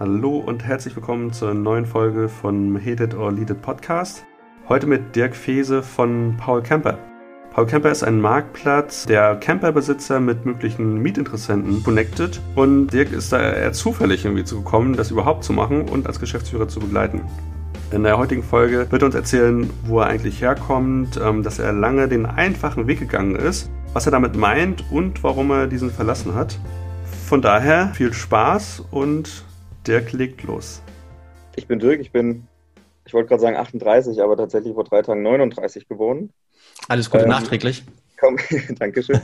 Hallo und herzlich willkommen zur neuen Folge von Hate It or Lead It Podcast. Heute mit Dirk Fese von Paul Camper. Paul Camper ist ein Marktplatz, der Camperbesitzer mit möglichen Mietinteressenten connected und Dirk ist da eher zufällig irgendwie zu gekommen, das überhaupt zu machen und als Geschäftsführer zu begleiten. In der heutigen Folge wird er uns erzählen, wo er eigentlich herkommt, ähm, dass er lange den einfachen Weg gegangen ist, was er damit meint und warum er diesen verlassen hat. Von daher viel Spaß und Dirk legt los. Ich bin Dirk, ich bin, ich wollte gerade sagen 38, aber tatsächlich vor drei Tagen 39 geworden. Alles Gute ähm, nachträglich. Komm, Dankeschön.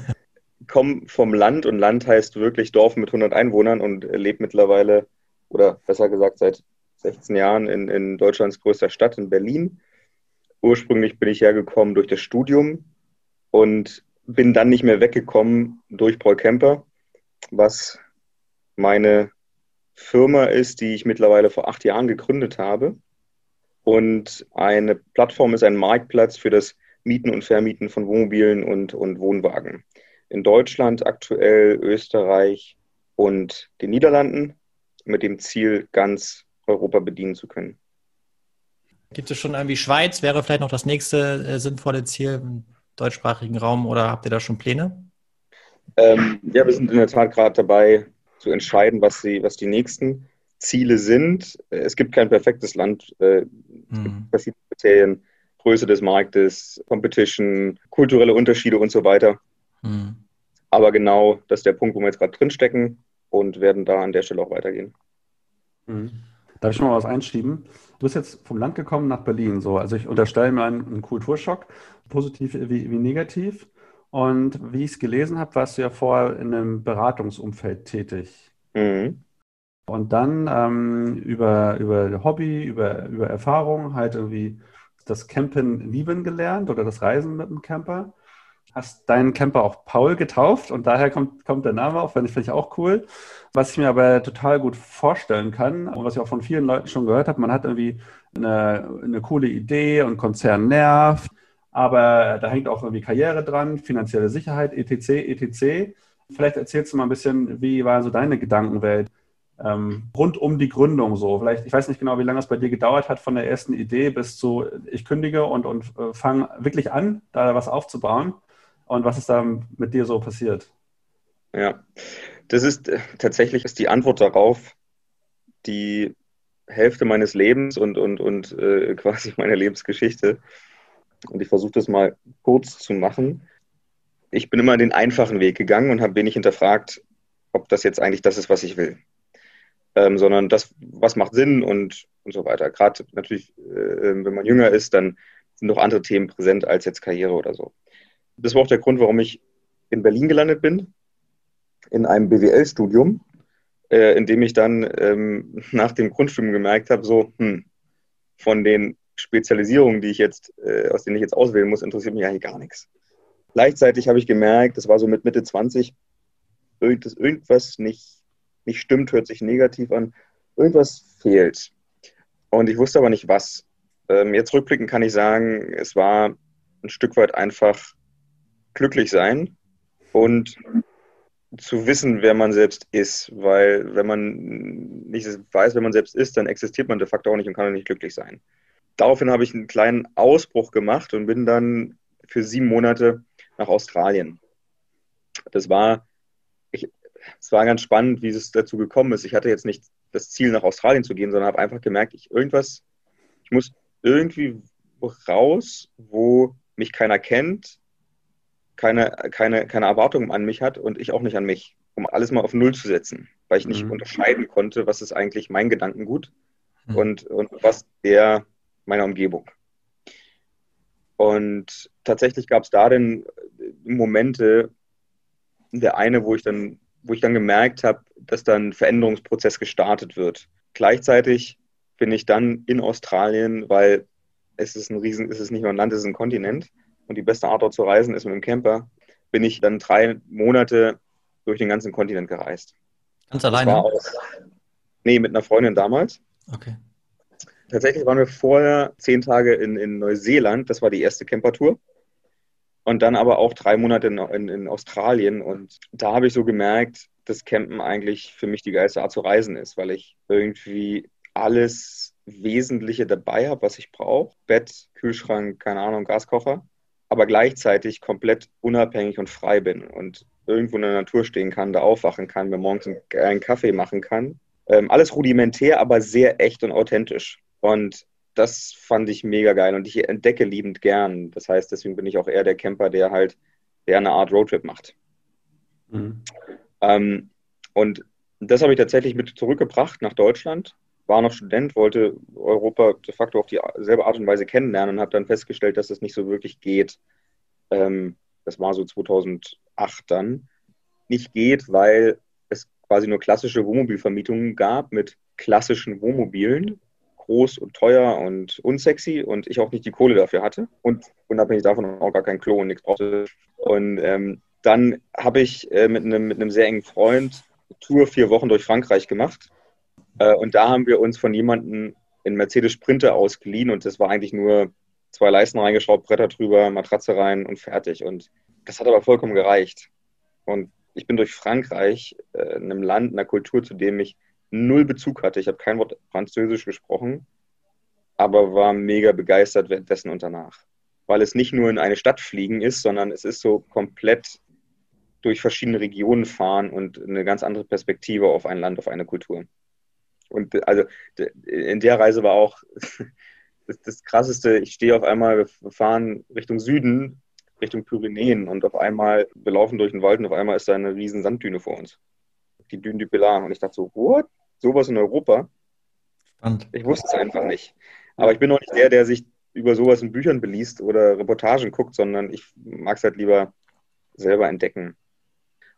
Komm vom Land und Land heißt wirklich Dorf mit 100 Einwohnern und lebe mittlerweile, oder besser gesagt seit 16 Jahren in, in Deutschlands größter Stadt, in Berlin. Ursprünglich bin ich hergekommen durch das Studium und bin dann nicht mehr weggekommen durch Paul Kemper, was meine Firma ist, die ich mittlerweile vor acht Jahren gegründet habe. Und eine Plattform ist ein Marktplatz für das Mieten und Vermieten von Wohnmobilen und, und Wohnwagen. In Deutschland aktuell, Österreich und den Niederlanden mit dem Ziel, ganz Europa bedienen zu können. Gibt es schon irgendwie Schweiz? Wäre vielleicht noch das nächste äh, sinnvolle Ziel im deutschsprachigen Raum oder habt ihr da schon Pläne? Ähm, ja, wir sind in der Tat gerade dabei, zu entscheiden, was die, was die nächsten Ziele sind. Es gibt kein perfektes Land. Äh, es mhm. gibt verschiedene Kriterien, Größe des Marktes, Competition, kulturelle Unterschiede und so weiter. Mhm. Aber genau das ist der Punkt, wo wir jetzt gerade drinstecken und werden da an der Stelle auch weitergehen. Mhm. Darf ich schon mal was einschieben? Du bist jetzt vom Land gekommen nach Berlin. So. Also ich unterstelle mir einen, einen Kulturschock, positiv wie, wie negativ. Und wie ich es gelesen habe, warst du ja vorher in einem Beratungsumfeld tätig. Mhm. Und dann ähm, über, über Hobby, über, über Erfahrung halt irgendwie das Campen lieben gelernt oder das Reisen mit dem Camper. Hast deinen Camper auch Paul getauft und daher kommt, kommt der Name auch, finde ich, find ich auch cool. Was ich mir aber total gut vorstellen kann und was ich auch von vielen Leuten schon gehört habe, man hat irgendwie eine, eine coole Idee und Konzern nervt aber da hängt auch irgendwie Karriere dran, finanzielle Sicherheit, etc., etc. Vielleicht erzählst du mal ein bisschen, wie war so deine Gedankenwelt ähm, rund um die Gründung so? Vielleicht, ich weiß nicht genau, wie lange es bei dir gedauert hat von der ersten Idee bis zu ich kündige und, und äh, fange wirklich an, da was aufzubauen. Und was ist da mit dir so passiert? Ja, das ist äh, tatsächlich ist die Antwort darauf die Hälfte meines Lebens und, und, und äh, quasi meiner Lebensgeschichte. Und ich versuche das mal kurz zu machen. Ich bin immer den einfachen Weg gegangen und habe wenig hinterfragt, ob das jetzt eigentlich das ist, was ich will. Ähm, sondern das, was macht Sinn und, und so weiter. Gerade natürlich, äh, wenn man jünger ist, dann sind noch andere Themen präsent als jetzt Karriere oder so. Das war auch der Grund, warum ich in Berlin gelandet bin, in einem BWL-Studium, äh, in dem ich dann ähm, nach dem Grundstudium gemerkt habe, so, hm, von den Spezialisierungen, die ich jetzt, äh, aus denen ich jetzt auswählen muss, interessiert mich eigentlich gar nichts. Gleichzeitig habe ich gemerkt, das war so mit Mitte 20, dass irgendwas nicht, nicht stimmt, hört sich negativ an, irgendwas fehlt. Und ich wusste aber nicht was. Ähm, jetzt rückblickend kann ich sagen, es war ein Stück weit einfach glücklich sein und zu wissen, wer man selbst ist, weil wenn man nicht weiß, wer man selbst ist, dann existiert man de facto auch nicht und kann auch nicht glücklich sein daraufhin habe ich einen kleinen Ausbruch gemacht und bin dann für sieben Monate nach Australien. Das war, ich, es war ganz spannend, wie es dazu gekommen ist. Ich hatte jetzt nicht das Ziel, nach Australien zu gehen, sondern habe einfach gemerkt, ich irgendwas, ich muss irgendwie raus, wo mich keiner kennt, keine, keine, keine Erwartungen an mich hat und ich auch nicht an mich, um alles mal auf Null zu setzen, weil ich nicht mhm. unterscheiden konnte, was ist eigentlich mein Gedankengut mhm. und, und was der meiner Umgebung. Und tatsächlich gab es da dann Momente, der eine, wo ich dann, wo ich dann gemerkt habe, dass dann ein Veränderungsprozess gestartet wird. Gleichzeitig bin ich dann in Australien, weil es ist ein Riesen, es ist nicht nur ein Land, es ist ein Kontinent. Und die beste Art dort zu reisen ist mit dem Camper. Bin ich dann drei Monate durch den ganzen Kontinent gereist. Ganz alleine? Aus, nee, mit einer Freundin damals. Okay. Tatsächlich waren wir vorher zehn Tage in, in Neuseeland, das war die erste Campertour. Und dann aber auch drei Monate in, in, in Australien. Und da habe ich so gemerkt, das Campen eigentlich für mich die geilste Art zu reisen ist, weil ich irgendwie alles Wesentliche dabei habe, was ich brauche. Bett, Kühlschrank, keine Ahnung, Gaskocher. Aber gleichzeitig komplett unabhängig und frei bin und irgendwo in der Natur stehen kann, da aufwachen kann, mir morgens einen Kaffee machen kann. Ähm, alles rudimentär, aber sehr echt und authentisch. Und das fand ich mega geil und ich entdecke liebend gern. Das heißt, deswegen bin ich auch eher der Camper, der halt, der eine Art Roadtrip macht. Mhm. Ähm, und das habe ich tatsächlich mit zurückgebracht nach Deutschland. War noch Student, wollte Europa de facto auf dieselbe Art und Weise kennenlernen und habe dann festgestellt, dass das nicht so wirklich geht. Ähm, das war so 2008 dann. Nicht geht, weil es quasi nur klassische Wohnmobilvermietungen gab mit klassischen Wohnmobilen, groß und teuer und unsexy und ich auch nicht die Kohle dafür hatte und unabhängig davon auch gar kein Klo und nichts brauchte. Und ähm, dann habe ich äh, mit, einem, mit sehr engen Freund eine Tour vier Wochen durch Frankreich gemacht. Äh, und da haben wir uns von jemandem in Mercedes Sprinter ausgeliehen und das war eigentlich nur zwei Leisten reingeschraubt, Bretter drüber, Matratze rein und fertig. Und das hat aber vollkommen gereicht. Und ich bin durch Frankreich, äh, in einem Land, einer Kultur, zu dem ich null Bezug hatte. Ich habe kein Wort Französisch gesprochen, aber war mega begeistert währenddessen und danach. Weil es nicht nur in eine Stadt fliegen ist, sondern es ist so komplett durch verschiedene Regionen fahren und eine ganz andere Perspektive auf ein Land, auf eine Kultur. Und also in der Reise war auch das, das Krasseste, ich stehe auf einmal, wir fahren Richtung Süden, Richtung Pyrenäen und auf einmal, wir laufen durch den Wald und auf einmal ist da eine riesen Sanddüne vor uns. Die Düne du Pilar. Und ich dachte so, what? Sowas in Europa. Spannend. Ich wusste es einfach nicht. Aber ich bin auch nicht der, der sich über sowas in Büchern beliest oder Reportagen guckt, sondern ich mag es halt lieber selber entdecken.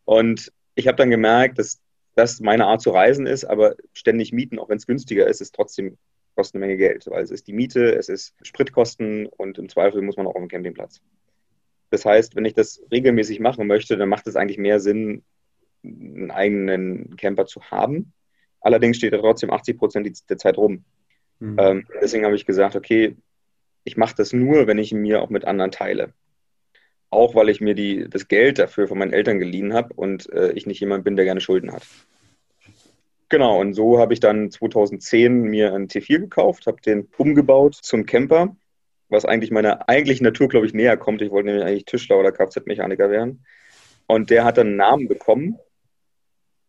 Und ich habe dann gemerkt, dass das meine Art zu reisen ist, aber ständig mieten, auch wenn es günstiger ist, ist trotzdem kostet eine Menge Geld, weil es ist die Miete, es ist Spritkosten und im Zweifel muss man auch auf dem Campingplatz. Das heißt, wenn ich das regelmäßig machen möchte, dann macht es eigentlich mehr Sinn, einen eigenen Camper zu haben Allerdings steht er trotzdem 80 Prozent der Zeit rum. Mhm. Ähm, deswegen habe ich gesagt, okay, ich mache das nur, wenn ich ihn mir auch mit anderen teile. Auch weil ich mir die, das Geld dafür von meinen Eltern geliehen habe und äh, ich nicht jemand bin, der gerne Schulden hat. Genau, und so habe ich dann 2010 mir einen T4 gekauft, habe den umgebaut zum Camper, was eigentlich meiner eigentlichen Natur, glaube ich, näher kommt. Ich wollte nämlich eigentlich Tischler oder Kfz-Mechaniker werden. Und der hat dann einen Namen bekommen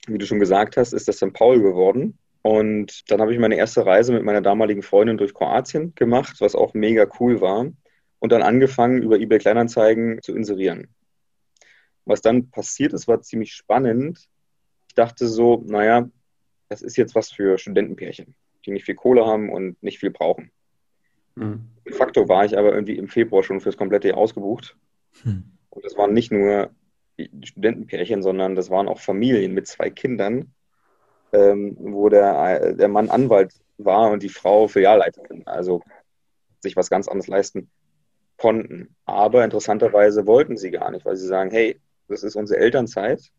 wie du schon gesagt hast, ist das St. Paul geworden. Und dann habe ich meine erste Reise mit meiner damaligen Freundin durch Kroatien gemacht, was auch mega cool war. Und dann angefangen, über eBay Kleinanzeigen zu inserieren. Was dann passiert ist, war ziemlich spannend. Ich dachte so, naja, das ist jetzt was für Studentenpärchen, die nicht viel Kohle haben und nicht viel brauchen. Mhm. De facto war ich aber irgendwie im Februar schon fürs komplette Jahr ausgebucht. Mhm. Und es waren nicht nur Studentenpärchen, sondern das waren auch Familien mit zwei Kindern, ähm, wo der, der Mann Anwalt war und die Frau Filialleiterin, also sich was ganz anderes leisten konnten. Aber interessanterweise wollten sie gar nicht, weil sie sagen, hey, das ist unsere Elternzeit,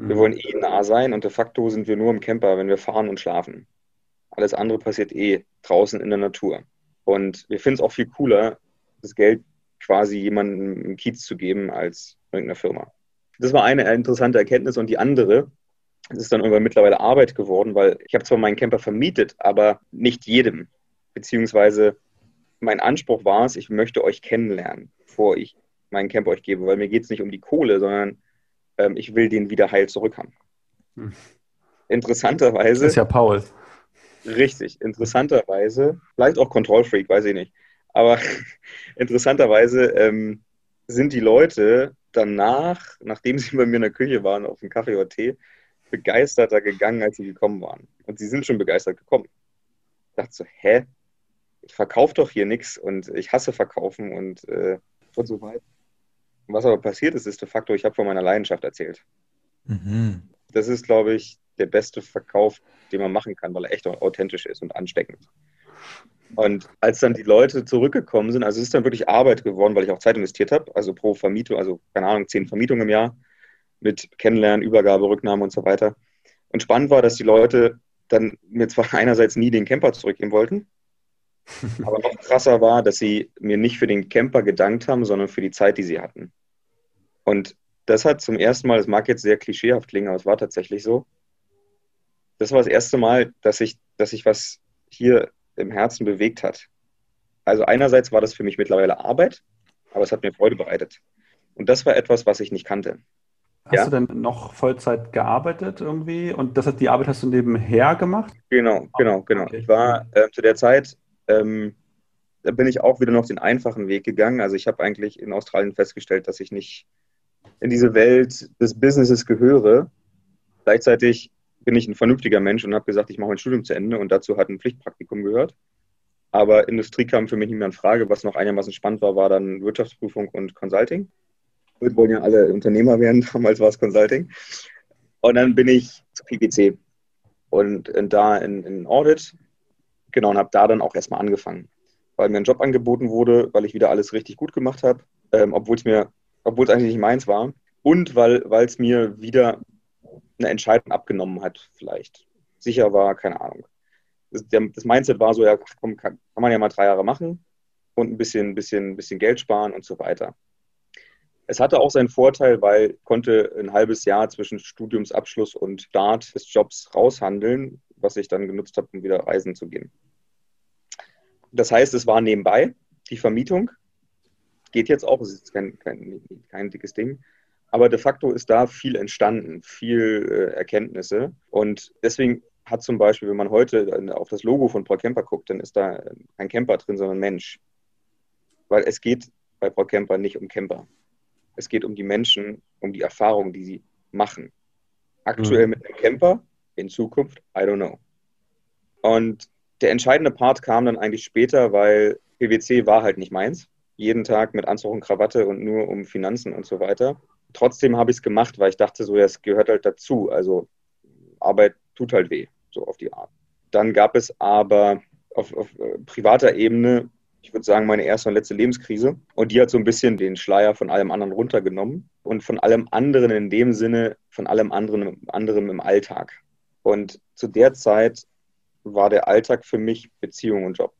wir mhm. wollen eh nah sein und de facto sind wir nur im Camper, wenn wir fahren und schlafen. Alles andere passiert eh draußen in der Natur. Und wir finden es auch viel cooler, das Geld quasi jemandem im Kiez zu geben als irgendeiner Firma. Das war eine interessante Erkenntnis. Und die andere, es ist dann irgendwann mittlerweile Arbeit geworden, weil ich habe zwar meinen Camper vermietet, aber nicht jedem. Beziehungsweise mein Anspruch war es, ich möchte euch kennenlernen, bevor ich meinen Camper euch gebe, weil mir geht es nicht um die Kohle, sondern ähm, ich will den wieder heil zurückhaben. Hm. Interessanterweise. Das ist ja Paul. Richtig, interessanterweise, vielleicht auch Kontrollfreak, weiß ich nicht. Aber interessanterweise ähm, sind die Leute danach, nachdem sie bei mir in der Küche waren, auf einen Kaffee oder Tee, begeisterter gegangen, als sie gekommen waren. Und sie sind schon begeistert gekommen. Ich dachte so, hä? Ich verkaufe doch hier nichts und ich hasse Verkaufen und, äh, und so weiter. was aber passiert ist, ist de facto, ich habe von meiner Leidenschaft erzählt. Mhm. Das ist, glaube ich, der beste Verkauf, den man machen kann, weil er echt authentisch ist und ansteckend. Und als dann die Leute zurückgekommen sind, also es ist dann wirklich Arbeit geworden, weil ich auch Zeit investiert habe, also pro Vermietung, also keine Ahnung, zehn Vermietungen im Jahr mit Kennenlernen, Übergabe, Rücknahme und so weiter. Und spannend war, dass die Leute dann mir zwar einerseits nie den Camper zurückgeben wollten, aber noch krasser war, dass sie mir nicht für den Camper gedankt haben, sondern für die Zeit, die sie hatten. Und das hat zum ersten Mal, das mag jetzt sehr klischeehaft klingen, aber es war tatsächlich so. Das war das erste Mal, dass ich, dass ich was hier im Herzen bewegt hat. Also einerseits war das für mich mittlerweile Arbeit, aber es hat mir Freude bereitet. Und das war etwas, was ich nicht kannte. Hast ja? du denn noch Vollzeit gearbeitet irgendwie? Und das die Arbeit hast du nebenher gemacht? Genau, genau, genau. Ich war äh, zu der Zeit, ähm, da bin ich auch wieder noch den einfachen Weg gegangen. Also ich habe eigentlich in Australien festgestellt, dass ich nicht in diese Welt des Businesses gehöre. Gleichzeitig bin ich ein vernünftiger Mensch und habe gesagt, ich mache mein Studium zu Ende und dazu hat ein Pflichtpraktikum gehört. Aber Industrie kam für mich nicht mehr in Frage. Was noch einigermaßen spannend war, war dann Wirtschaftsprüfung und Consulting. Wir wollen ja alle Unternehmer werden, damals war es Consulting. Und dann bin ich zu PPC und, und da in, in Audit, genau, und habe da dann auch erstmal angefangen, weil mir ein Job angeboten wurde, weil ich wieder alles richtig gut gemacht habe, ähm, obwohl es mir, obwohl es eigentlich nicht meins war und weil es mir wieder eine Entscheidung abgenommen hat, vielleicht. Sicher war, keine Ahnung das, das Mindset war so, ja, komm, kann, kann, man ja mal drei Jahre machen und ein bisschen, bisschen, bisschen Geld sparen und so weiter. Es hatte auch seinen Vorteil, weil ich konnte ein halbes Jahr zwischen Studiumsabschluss und Start des Jobs raushandeln, was ich dann genutzt habe, um wieder reisen zu gehen. Das heißt, es war nebenbei die Vermietung. Geht jetzt auch, es ist kein, kein, kein dickes Ding. Aber de facto ist da viel entstanden, viel äh, Erkenntnisse. Und deswegen hat zum Beispiel, wenn man heute auf das Logo von Paul Kemper guckt, dann ist da kein Camper drin, sondern ein Mensch. Weil es geht bei Paul Kemper nicht um Camper. Es geht um die Menschen, um die Erfahrungen, die sie machen. Aktuell mhm. mit einem Camper, in Zukunft, I don't know. Und der entscheidende Part kam dann eigentlich später, weil PwC war halt nicht meins. Jeden Tag mit Anzug und Krawatte und nur um Finanzen und so weiter. Trotzdem habe ich es gemacht, weil ich dachte, so, das gehört halt dazu. Also Arbeit tut halt weh so auf die Art. Dann gab es aber auf, auf äh, privater Ebene, ich würde sagen, meine erste und letzte Lebenskrise. Und die hat so ein bisschen den Schleier von allem anderen runtergenommen und von allem anderen in dem Sinne, von allem anderen, anderem im Alltag. Und zu der Zeit war der Alltag für mich Beziehung und Job.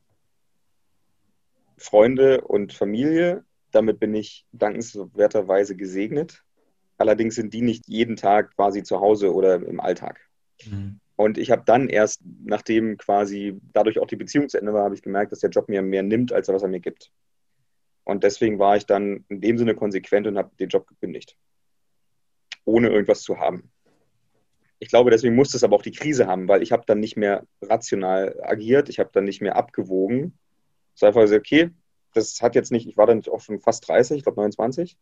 Freunde und Familie, damit bin ich dankenswerterweise gesegnet. Allerdings sind die nicht jeden Tag quasi zu Hause oder im Alltag. Mhm. Und ich habe dann erst, nachdem quasi dadurch auch die Beziehung zu Ende war, habe ich gemerkt, dass der Job mir mehr nimmt, als er was er mir gibt. Und deswegen war ich dann in dem Sinne konsequent und habe den Job gekündigt. Ohne irgendwas zu haben. Ich glaube, deswegen musste es aber auch die Krise haben, weil ich habe dann nicht mehr rational agiert, ich habe dann nicht mehr abgewogen. Es war einfach so, okay, das hat jetzt nicht, ich war dann auch schon fast 30, ich glaube 29.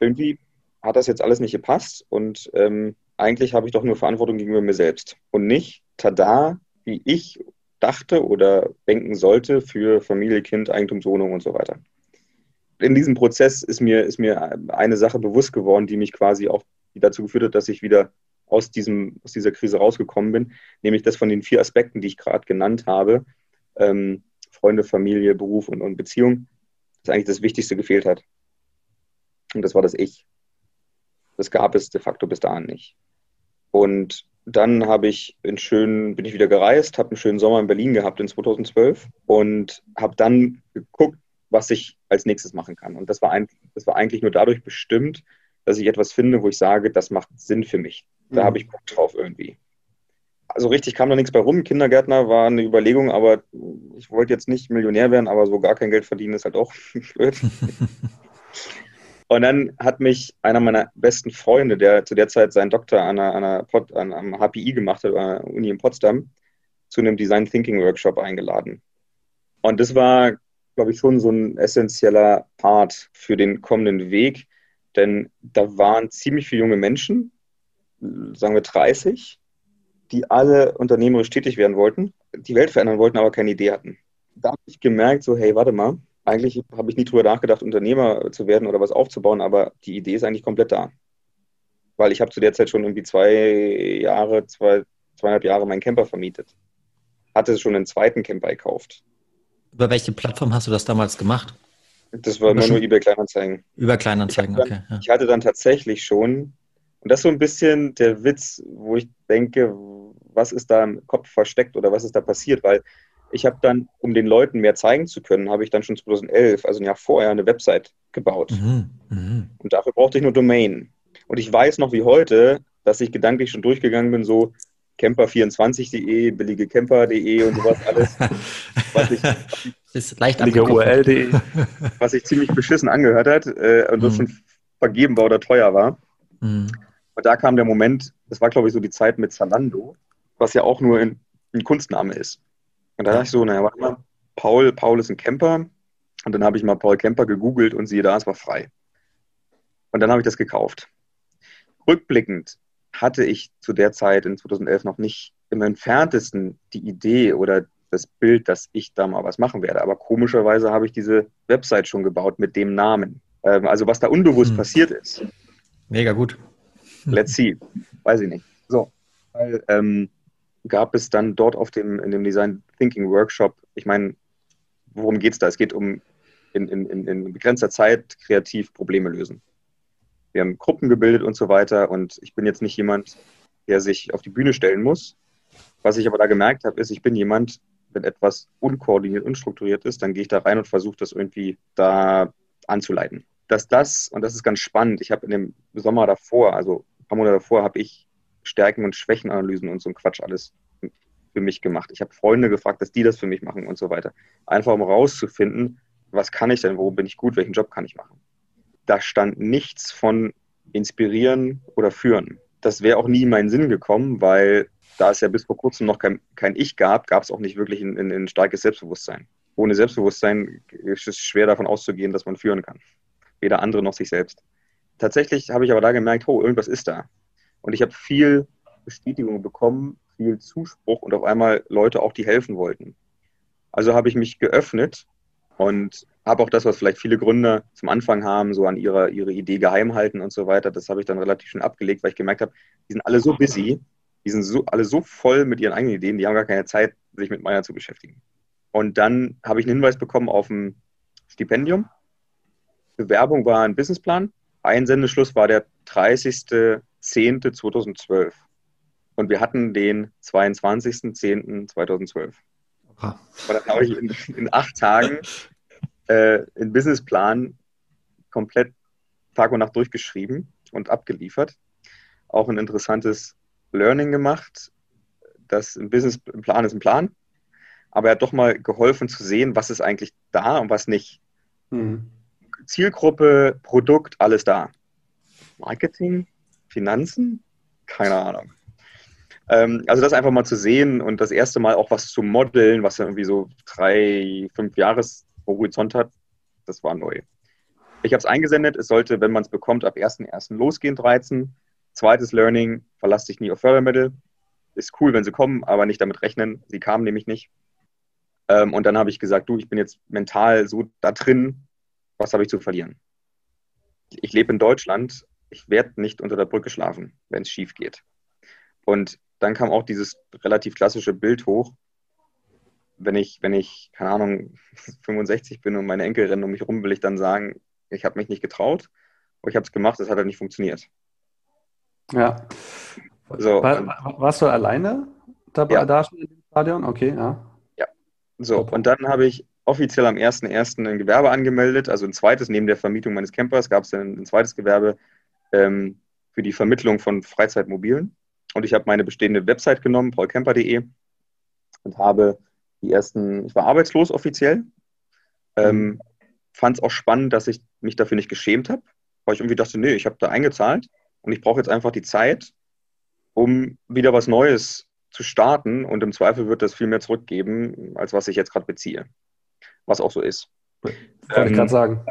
Irgendwie hat das jetzt alles nicht gepasst und ähm, eigentlich habe ich doch nur Verantwortung gegenüber mir selbst und nicht, tada, wie ich dachte oder denken sollte für Familie, Kind, Eigentumswohnung und so weiter. In diesem Prozess ist mir, ist mir eine Sache bewusst geworden, die mich quasi auch dazu geführt hat, dass ich wieder aus, diesem, aus dieser Krise rausgekommen bin, nämlich das von den vier Aspekten, die ich gerade genannt habe, ähm, Freunde, Familie, Beruf und, und Beziehung, dass eigentlich das Wichtigste gefehlt hat. Und das war das Ich. Das gab es de facto bis dahin nicht. Und dann habe ich in schönen, bin ich wieder gereist, habe einen schönen Sommer in Berlin gehabt in 2012 und habe dann geguckt, was ich als nächstes machen kann. Und das war, ein, das war eigentlich nur dadurch bestimmt, dass ich etwas finde, wo ich sage, das macht Sinn für mich. Da mhm. habe ich Bock drauf irgendwie. Also richtig kam da nichts bei rum. Kindergärtner war eine Überlegung, aber ich wollte jetzt nicht Millionär werden, aber so gar kein Geld verdienen ist halt auch blöd. Und dann hat mich einer meiner besten Freunde, der zu der Zeit seinen Doktor an, einer, an, einer Pod, an einem HPI gemacht hat, an der Uni in Potsdam, zu einem Design Thinking Workshop eingeladen. Und das war, glaube ich, schon so ein essentieller Part für den kommenden Weg, denn da waren ziemlich viele junge Menschen, sagen wir 30, die alle unternehmerisch tätig werden wollten, die Welt verändern wollten, aber keine Idee hatten. Da habe ich gemerkt, so, hey, warte mal, eigentlich habe ich nie drüber nachgedacht, Unternehmer zu werden oder was aufzubauen, aber die Idee ist eigentlich komplett da. Weil ich habe zu der Zeit schon irgendwie zwei Jahre, zwei, zweieinhalb Jahre meinen Camper vermietet. Hatte schon einen zweiten Camper gekauft. Über welche Plattform hast du das damals gemacht? Das war immer nur eBay Kleinanzeigen. Über Kleinanzeigen, ich dann, okay. Ja. Ich hatte dann tatsächlich schon, und das ist so ein bisschen der Witz, wo ich denke, was ist da im Kopf versteckt oder was ist da passiert, weil ich habe dann, um den Leuten mehr zeigen zu können, habe ich dann schon 2011, also ein Jahr vorher, eine Website gebaut. Mhm. Mhm. Und dafür brauchte ich nur Domain. Und ich weiß noch wie heute, dass ich gedanklich schon durchgegangen bin, so camper24.de, billigecamper.de und sowas alles. was ich, ist leicht URL.de. Was sich ziemlich beschissen angehört hat äh, und mhm. das schon vergeben war oder teuer war. Mhm. Und da kam der Moment, das war glaube ich so die Zeit mit Zalando, was ja auch nur ein, ein Kunstname ist. Und da dachte ich so, naja, warte mal, Paul, Paul ist ein Camper. Und dann habe ich mal Paul Camper gegoogelt und siehe da, es war frei. Und dann habe ich das gekauft. Rückblickend hatte ich zu der Zeit in 2011 noch nicht im entferntesten die Idee oder das Bild, dass ich da mal was machen werde. Aber komischerweise habe ich diese Website schon gebaut mit dem Namen. Ähm, also was da unbewusst hm. passiert ist. Mega gut. Let's see. Weiß ich nicht. So. Weil, ähm, gab es dann dort auf dem, in dem Design Thinking Workshop, ich meine, worum geht es da? Es geht um in, in, in begrenzter Zeit kreativ Probleme lösen. Wir haben Gruppen gebildet und so weiter und ich bin jetzt nicht jemand, der sich auf die Bühne stellen muss. Was ich aber da gemerkt habe, ist, ich bin jemand, wenn etwas unkoordiniert, unstrukturiert ist, dann gehe ich da rein und versuche das irgendwie da anzuleiten. Dass das, und das ist ganz spannend, ich habe in dem Sommer davor, also paar Monate davor, habe ich Stärken- und Schwächenanalysen und so ein Quatsch alles für mich gemacht. Ich habe Freunde gefragt, dass die das für mich machen und so weiter. Einfach um rauszufinden, was kann ich denn, wo bin ich gut, welchen Job kann ich machen. Da stand nichts von inspirieren oder führen. Das wäre auch nie in meinen Sinn gekommen, weil da es ja bis vor kurzem noch kein, kein Ich gab, gab es auch nicht wirklich ein, ein starkes Selbstbewusstsein. Ohne Selbstbewusstsein ist es schwer davon auszugehen, dass man führen kann. Weder andere noch sich selbst. Tatsächlich habe ich aber da gemerkt, oh, irgendwas ist da. Und ich habe viel Bestätigung bekommen, viel Zuspruch und auf einmal Leute auch, die helfen wollten. Also habe ich mich geöffnet und habe auch das, was vielleicht viele Gründer zum Anfang haben, so an ihrer ihre Idee geheim halten und so weiter, das habe ich dann relativ schön abgelegt, weil ich gemerkt habe, die sind alle so busy, die sind so, alle so voll mit ihren eigenen Ideen, die haben gar keine Zeit, sich mit meiner zu beschäftigen. Und dann habe ich einen Hinweis bekommen auf ein Stipendium. Bewerbung war ein Businessplan. Einsendeschluss war der 30. 10.2012. Und wir hatten den 22.10.2012. Und dann habe ich in, in, acht Tagen äh, einen Businessplan komplett Tag und Nacht durchgeschrieben und abgeliefert. Auch ein interessantes Learning gemacht. Das ein Businessplan ist ein Plan, aber er hat doch mal geholfen zu sehen, was ist eigentlich da und was nicht. Mhm. Zielgruppe, Produkt, alles da. Marketing, Finanzen? Keine Ahnung. Ähm, also das einfach mal zu sehen und das erste Mal auch was zu modeln, was irgendwie so drei, fünf Jahres Horizont hat, das war neu. Ich habe es eingesendet, es sollte, wenn man es bekommt, ab 1.1. losgehen, 13. Zweites Learning, verlass dich nie auf Fördermittel. Ist cool, wenn sie kommen, aber nicht damit rechnen. Sie kamen nämlich nicht. Ähm, und dann habe ich gesagt, du, ich bin jetzt mental so da drin, was habe ich zu verlieren? Ich lebe in Deutschland, ich werde nicht unter der Brücke schlafen, wenn es schief geht. Und dann kam auch dieses relativ klassische Bild hoch. Wenn ich, wenn ich, keine Ahnung, 65 bin und meine Enkel rennen um mich rum, will ich dann sagen, ich habe mich nicht getraut, aber ich habe es gemacht, es hat halt nicht funktioniert. Ja. So, War, warst du alleine dabei, ja. da schon im Stadion? Okay, ja. Ja. So, und dann habe ich offiziell am 1.1. ein Gewerbe angemeldet, also ein zweites, neben der Vermietung meines Campers gab es dann ein zweites Gewerbe ähm, für die Vermittlung von Freizeitmobilen. Und ich habe meine bestehende Website genommen, paulcamper.de, und habe die ersten, ich war arbeitslos offiziell, ähm, mhm. fand es auch spannend, dass ich mich dafür nicht geschämt habe, weil ich irgendwie dachte, nee, ich habe da eingezahlt und ich brauche jetzt einfach die Zeit, um wieder was Neues zu starten und im Zweifel wird das viel mehr zurückgeben, als was ich jetzt gerade beziehe. Was auch so ist. Wollte ähm, ich gerade sagen.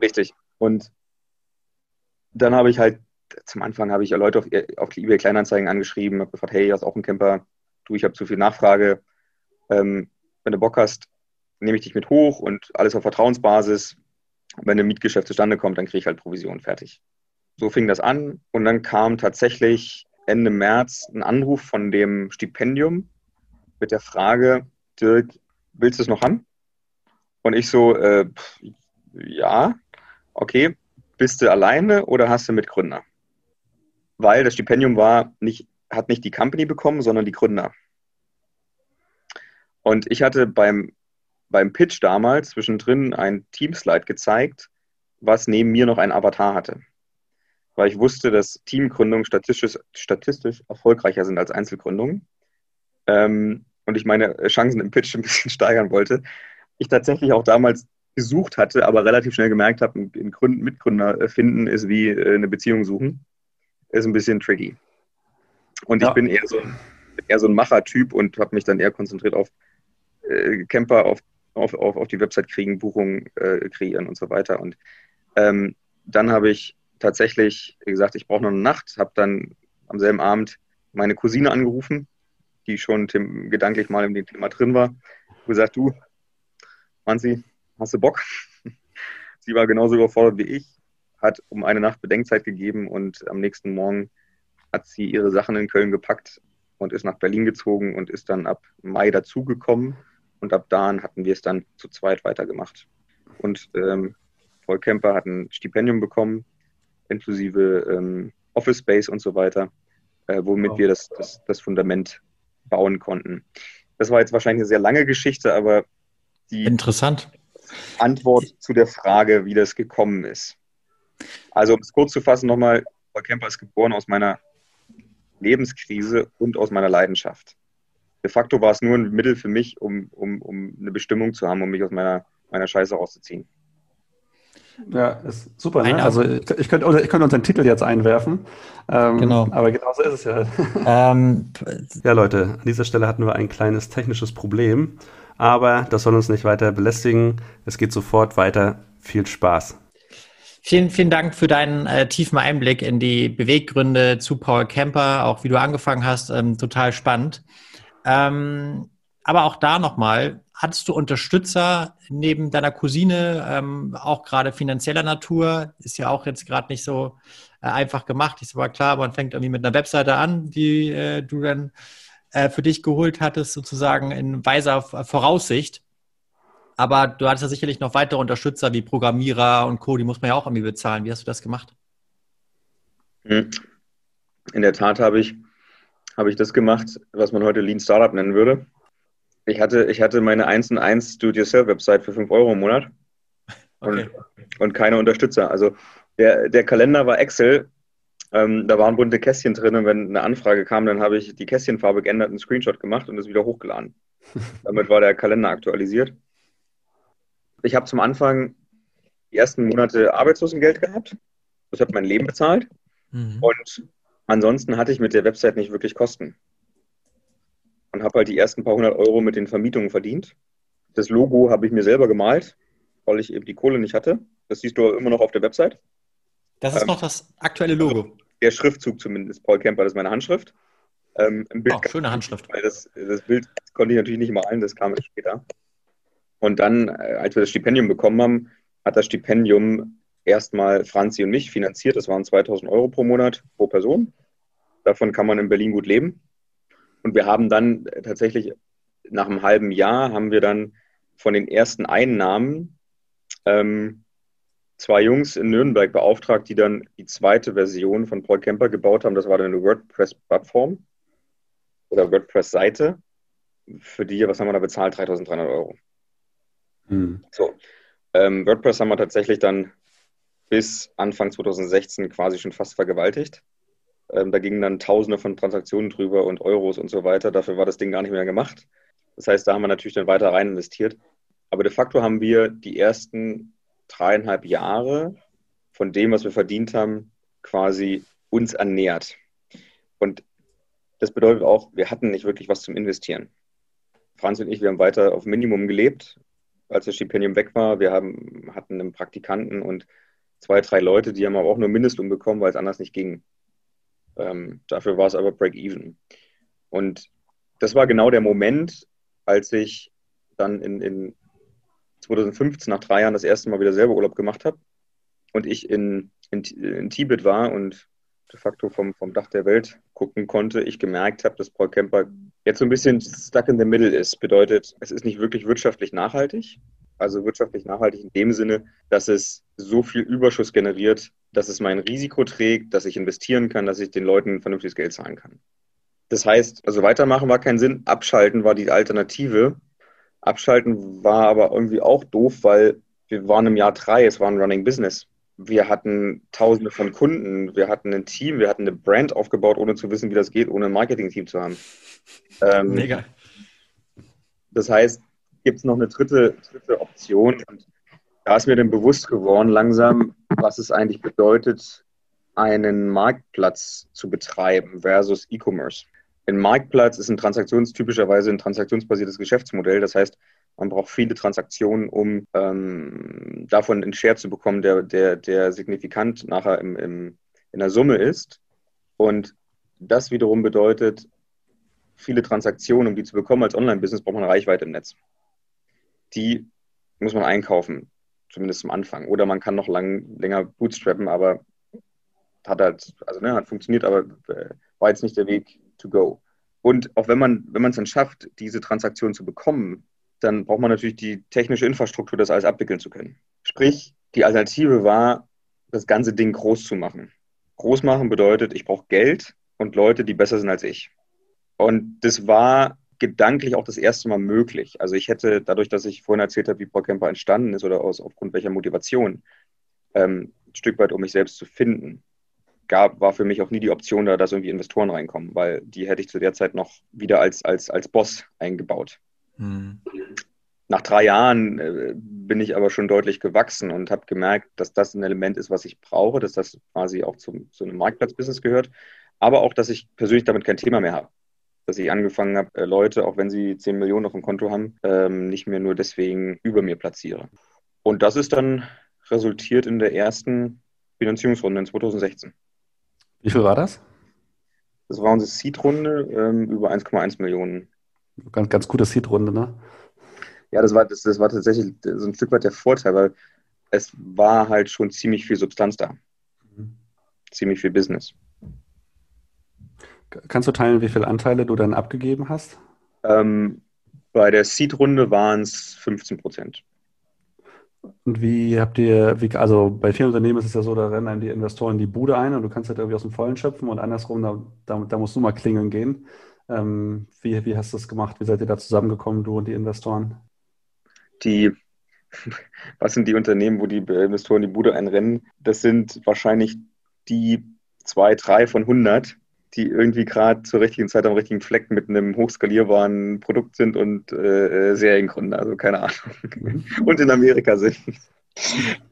Richtig. Und dann habe ich halt, zum Anfang habe ich Leute auf, auf eBay Kleinanzeigen angeschrieben, habe gefragt, hey, hast auch einen Camper? Du, ich habe zu viel Nachfrage. Ähm, wenn du Bock hast, nehme ich dich mit hoch und alles auf Vertrauensbasis. Wenn ein Mietgeschäft zustande kommt, dann kriege ich halt Provision fertig. So fing das an und dann kam tatsächlich Ende März ein Anruf von dem Stipendium mit der Frage, Dirk, willst du es noch haben? Und ich so, äh, ja, okay, bist du alleine oder hast du Mitgründer? Weil das Stipendium war nicht, hat nicht die Company bekommen, sondern die Gründer. Und ich hatte beim, beim Pitch damals zwischendrin ein Teamslide gezeigt, was neben mir noch ein Avatar hatte. Weil ich wusste, dass Teamgründungen statistisch, statistisch erfolgreicher sind als Einzelgründungen. Ähm, und ich meine Chancen im Pitch ein bisschen steigern wollte. Ich tatsächlich auch damals gesucht hatte, aber relativ schnell gemerkt habe, einen Gründen, Mitgründer finden ist wie äh, eine Beziehung suchen. Ist ein bisschen tricky. Und ja. ich bin eher so, eher so ein Machertyp und habe mich dann eher konzentriert auf äh, Camper, auf, auf, auf, auf die Website kriegen, Buchungen äh, kreieren und so weiter. Und ähm, dann habe ich tatsächlich gesagt, ich brauche noch eine Nacht, habe dann am selben Abend meine Cousine angerufen, die schon gedanklich mal in dem Thema drin war, und gesagt, du, Manzi, hast du Bock? Sie war genauso überfordert wie ich, hat um eine Nacht Bedenkzeit gegeben und am nächsten Morgen hat sie ihre Sachen in Köln gepackt und ist nach Berlin gezogen und ist dann ab Mai dazugekommen. Und ab da hatten wir es dann zu zweit weitergemacht. Und ähm, Paul Kemper hat ein Stipendium bekommen, inklusive ähm, Office Space und so weiter, äh, womit wow. wir das, das, das Fundament bauen konnten. Das war jetzt wahrscheinlich eine sehr lange Geschichte, aber die Interessant. Antwort zu der Frage, wie das gekommen ist. Also um es kurz zu fassen nochmal, Paul Kemper ist geboren aus meiner Lebenskrise und aus meiner Leidenschaft. De facto war es nur ein Mittel für mich, um, um, um eine Bestimmung zu haben, um mich aus meiner, meiner Scheiße rauszuziehen. Ja, ist super. Ne? Also ich könnte, ich könnte unseren Titel jetzt einwerfen. Ähm, genau. Aber genau so ist es ja. Ähm, ja, Leute, an dieser Stelle hatten wir ein kleines technisches Problem. Aber das soll uns nicht weiter belästigen. Es geht sofort weiter. Viel Spaß. Vielen, vielen Dank für deinen äh, tiefen Einblick in die Beweggründe zu Paul Kemper, auch wie du angefangen hast. Ähm, total spannend. Ähm, aber auch da nochmal, hattest du Unterstützer neben deiner Cousine, ähm, auch gerade finanzieller Natur? Ist ja auch jetzt gerade nicht so äh, einfach gemacht. Ist aber klar, man fängt irgendwie mit einer Webseite an, die äh, du dann äh, für dich geholt hattest, sozusagen in weiser Voraussicht. Aber du hattest ja sicherlich noch weitere Unterstützer wie Programmierer und Co., die muss man ja auch irgendwie bezahlen. Wie hast du das gemacht? Hm. In der Tat habe ich, habe ich das gemacht, was man heute Lean Startup nennen würde. Ich hatte, ich hatte meine 1 und 1 Do-It-Yourself-Website für 5 Euro im Monat und, okay. und keine Unterstützer. Also der, der Kalender war Excel, ähm, da waren bunte Kästchen drin und wenn eine Anfrage kam, dann habe ich die Kästchenfarbe geändert, einen Screenshot gemacht und es wieder hochgeladen. Damit war der Kalender aktualisiert ich habe zum Anfang die ersten Monate Arbeitslosengeld gehabt. Das hat mein Leben bezahlt. Mhm. Und ansonsten hatte ich mit der Website nicht wirklich Kosten. Und habe halt die ersten paar hundert Euro mit den Vermietungen verdient. Das Logo habe ich mir selber gemalt, weil ich eben die Kohle nicht hatte. Das siehst du immer noch auf der Website. Das ist ähm, noch das aktuelle Logo. Also der Schriftzug zumindest, Paul Kemper, das ist meine Handschrift. Ähm, oh, schöne Handschrift. Weil das, das Bild konnte ich natürlich nicht malen, das kam erst später. Und dann, äh, als wir das Stipendium bekommen haben, hat das Stipendium erstmal Franzi und mich finanziert. Das waren 2000 Euro pro Monat pro Person. Davon kann man in Berlin gut leben. Und wir haben dann tatsächlich nach einem halben Jahr haben wir dann von den ersten Einnahmen ähm, zwei Jungs in Nürnberg beauftragt, die dann die zweite Version von Paul Kemper gebaut haben. Das war dann eine WordPress-Plattform oder WordPress-Seite. Für die, was haben wir da bezahlt? 3300 Euro. Mhm. So. Ähm, WordPress haben wir tatsächlich dann bis Anfang 2016 quasi schon fast vergewaltigt. Ähm, da gingen dann Tausende von Transaktionen drüber und Euros und so weiter. Dafür war das Ding gar nicht mehr gemacht. Das heißt, da haben wir natürlich dann weiter rein investiert. Aber de facto haben wir die ersten dreieinhalb Jahre von dem, was wir verdient haben, quasi uns ernährt. Und das bedeutet auch, wir hatten nicht wirklich was zum Investieren. Franz und ich, wir haben weiter auf Minimum gelebt, als das Stipendium weg war. Wir haben, hatten einen Praktikanten und zwei, drei Leute, die haben aber auch nur Mindestlohn bekommen, weil es anders nicht ging. Ähm, dafür war es aber Break-Even. Und das war genau der Moment, als ich dann in, in 2015 nach drei Jahren das erste Mal wieder selber Urlaub gemacht habe und ich in, in, in Tibet war und de facto vom, vom Dach der Welt gucken konnte, ich gemerkt habe, dass Paul Kemper jetzt so ein bisschen stuck in the middle ist. Bedeutet, es ist nicht wirklich wirtschaftlich nachhaltig. Also wirtschaftlich nachhaltig in dem Sinne, dass es so viel Überschuss generiert, dass es mein Risiko trägt, dass ich investieren kann, dass ich den Leuten vernünftiges Geld zahlen kann. Das heißt, also weitermachen war kein Sinn, abschalten war die Alternative. Abschalten war aber irgendwie auch doof, weil wir waren im Jahr drei, es war ein Running Business. Wir hatten tausende von Kunden, wir hatten ein Team, wir hatten eine Brand aufgebaut, ohne zu wissen, wie das geht, ohne ein Marketing-Team zu haben. Ähm, Mega. Das heißt, gibt es noch eine dritte, dritte Option und da ist mir dann bewusst geworden, langsam, was es eigentlich bedeutet, einen Marktplatz zu betreiben versus E-Commerce. Ein Marktplatz ist ein Transaktions, typischerweise ein transaktionsbasiertes Geschäftsmodell. Das heißt, man braucht viele Transaktionen, um ähm, davon einen Share zu bekommen, der, der, der signifikant nachher im, im, in der Summe ist. Und das wiederum bedeutet, viele Transaktionen, um die zu bekommen als Online-Business, braucht man Reichweite im Netz. Die muss man einkaufen, zumindest am Anfang. Oder man kann noch lang, länger bootstrappen, aber hat halt, also ne, hat funktioniert, aber äh, war jetzt nicht der Weg to go. Und auch wenn man, wenn man es dann schafft, diese Transaktion zu bekommen, dann braucht man natürlich die technische Infrastruktur, das alles abwickeln zu können. Sprich, die Alternative war, das ganze Ding groß zu machen. Groß machen bedeutet, ich brauche Geld und Leute, die besser sind als ich. Und das war gedanklich auch das erste Mal möglich. Also ich hätte, dadurch, dass ich vorhin erzählt habe, wie ProCamper entstanden ist oder aus, aufgrund welcher Motivation, ähm, ein Stück weit, um mich selbst zu finden, gab, war für mich auch nie die Option da, dass irgendwie Investoren reinkommen, weil die hätte ich zu der Zeit noch wieder als, als, als Boss eingebaut. Hm. Nach drei Jahren äh, bin ich aber schon deutlich gewachsen und habe gemerkt, dass das ein Element ist, was ich brauche, dass das quasi auch zum, zu einem Marktplatzbusiness gehört, aber auch, dass ich persönlich damit kein Thema mehr habe. Dass ich angefangen habe, äh, Leute, auch wenn sie 10 Millionen auf dem Konto haben, ähm, nicht mehr nur deswegen über mir platziere. Und das ist dann resultiert in der ersten Finanzierungsrunde in 2016. Wie viel war das? Das war unsere Seed-Runde ähm, über 1,1 Millionen. Ganz, ganz gute Seed-Runde, ne? Ja, das war, das, das war tatsächlich so ein Stück weit der Vorteil, weil es war halt schon ziemlich viel Substanz da. Mhm. Ziemlich viel Business. Kannst du teilen, wie viele Anteile du dann abgegeben hast? Ähm, bei der Seed-Runde waren es 15 Prozent. Und wie habt ihr, wie, also bei vielen Unternehmen ist es ja so, da rennen einem die Investoren die Bude ein und du kannst halt irgendwie aus dem Vollen schöpfen und andersrum, da, da, da musst du mal klingeln gehen. Ähm, wie, wie hast du das gemacht? Wie seid ihr da zusammengekommen, du und die Investoren? Die, was sind die Unternehmen, wo die Investoren die Bude einrennen? Das sind wahrscheinlich die zwei, drei von 100, die irgendwie gerade zur richtigen Zeit am richtigen Fleck mit einem hochskalierbaren Produkt sind und äh, äh Seriengründer, also keine Ahnung. Mhm. Und in Amerika sind.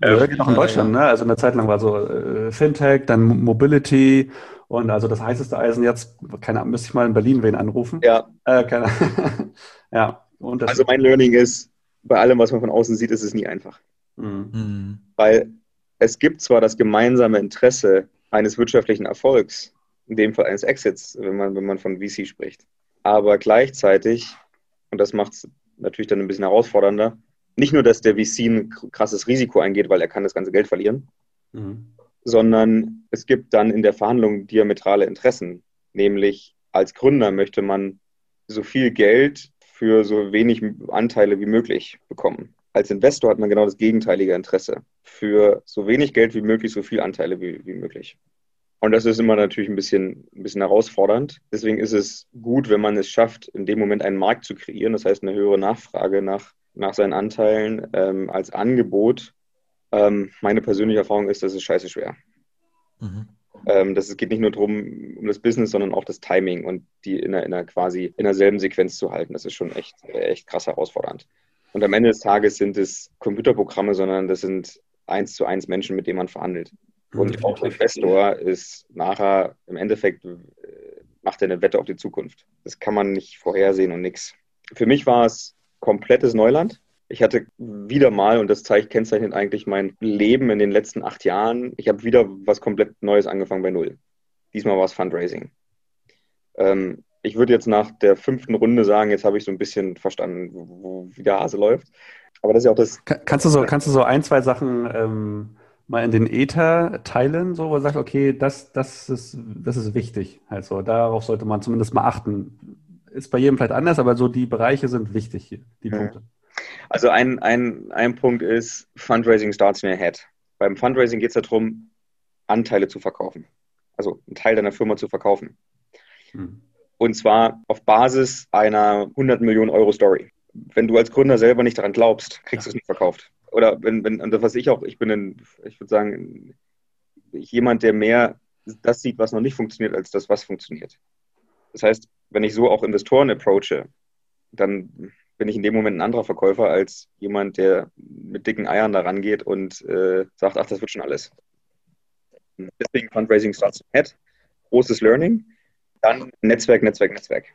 Ja, geht auch in Deutschland, ne? Also eine Zeit lang war so äh, Fintech, dann Mobility und also das heißeste Eisen jetzt, keine Ahnung, müsste ich mal in Berlin wen anrufen. Ja. Äh, keine, ja. also mein Learning ist, bei allem, was man von außen sieht, ist es nie einfach. Mhm. mhm. Weil es gibt zwar das gemeinsame Interesse eines wirtschaftlichen Erfolgs, in dem Fall eines Exits, wenn man, wenn man von VC spricht. Aber gleichzeitig, und das macht es natürlich dann ein bisschen herausfordernder, nicht nur, dass der VC ein krasses Risiko eingeht, weil er kann das ganze Geld verlieren, mhm. sondern es gibt dann in der Verhandlung diametrale Interessen. Nämlich als Gründer möchte man so viel Geld für so wenig Anteile wie möglich bekommen. Als Investor hat man genau das gegenteilige Interesse. Für so wenig Geld wie möglich, so viel Anteile wie, wie möglich. Und das ist immer natürlich ein bisschen, ein bisschen herausfordernd. Deswegen ist es gut, wenn man es schafft, in dem Moment einen Markt zu kreieren, das heißt eine höhere Nachfrage nach, nach seinen Anteilen ähm, als Angebot. Ähm, meine persönliche Erfahrung ist, das ist scheiße schwer. Mhm. Ähm, das geht nicht nur darum, um das Business, sondern auch das Timing und die in einer, in einer quasi in derselben Sequenz zu halten. Das ist schon echt, echt krass herausfordernd. Und am Ende des Tages sind es Computerprogramme, sondern das sind eins zu eins Menschen, mit denen man verhandelt. Und auch der Investor ist nachher im Endeffekt äh, macht er eine Wette auf die Zukunft. Das kann man nicht vorhersehen und nichts. Für mich war es komplettes Neuland. Ich hatte wieder mal, und das zeigt, kennzeichnet eigentlich mein Leben in den letzten acht Jahren, ich habe wieder was komplett Neues angefangen bei Null. Diesmal war es Fundraising. Ähm, ich würde jetzt nach der fünften Runde sagen, jetzt habe ich so ein bisschen verstanden, wo, wie der Hase läuft. Aber das ist ja auch das. Kannst du so, kannst du so ein, zwei Sachen ähm, mal in den Ether teilen, so, wo er sagt, okay, das, das, ist, das ist wichtig. Also darauf sollte man zumindest mal achten. Ist bei jedem vielleicht anders, aber so die Bereiche sind wichtig hier, die ja. Punkte. Also ein, ein, ein Punkt ist, Fundraising starts in your head. Beim Fundraising geht es darum, Anteile zu verkaufen. Also einen Teil deiner Firma zu verkaufen. Hm. Und zwar auf Basis einer 100 Millionen Euro Story. wenn du als Gründer selber nicht daran glaubst, kriegst ja. du es nicht verkauft. Oder wenn, wenn, und das was ich auch, ich bin ein, ich würde sagen, jemand, der mehr das sieht, was noch nicht funktioniert, als das, was funktioniert. Das heißt, wenn ich so auch Investoren approache, dann bin ich in dem Moment ein anderer Verkäufer als jemand, der mit dicken Eiern da rangeht und äh, sagt, ach, das wird schon alles. Deswegen Fundraising starts Head, großes Learning, dann Netzwerk, Netzwerk, Netzwerk.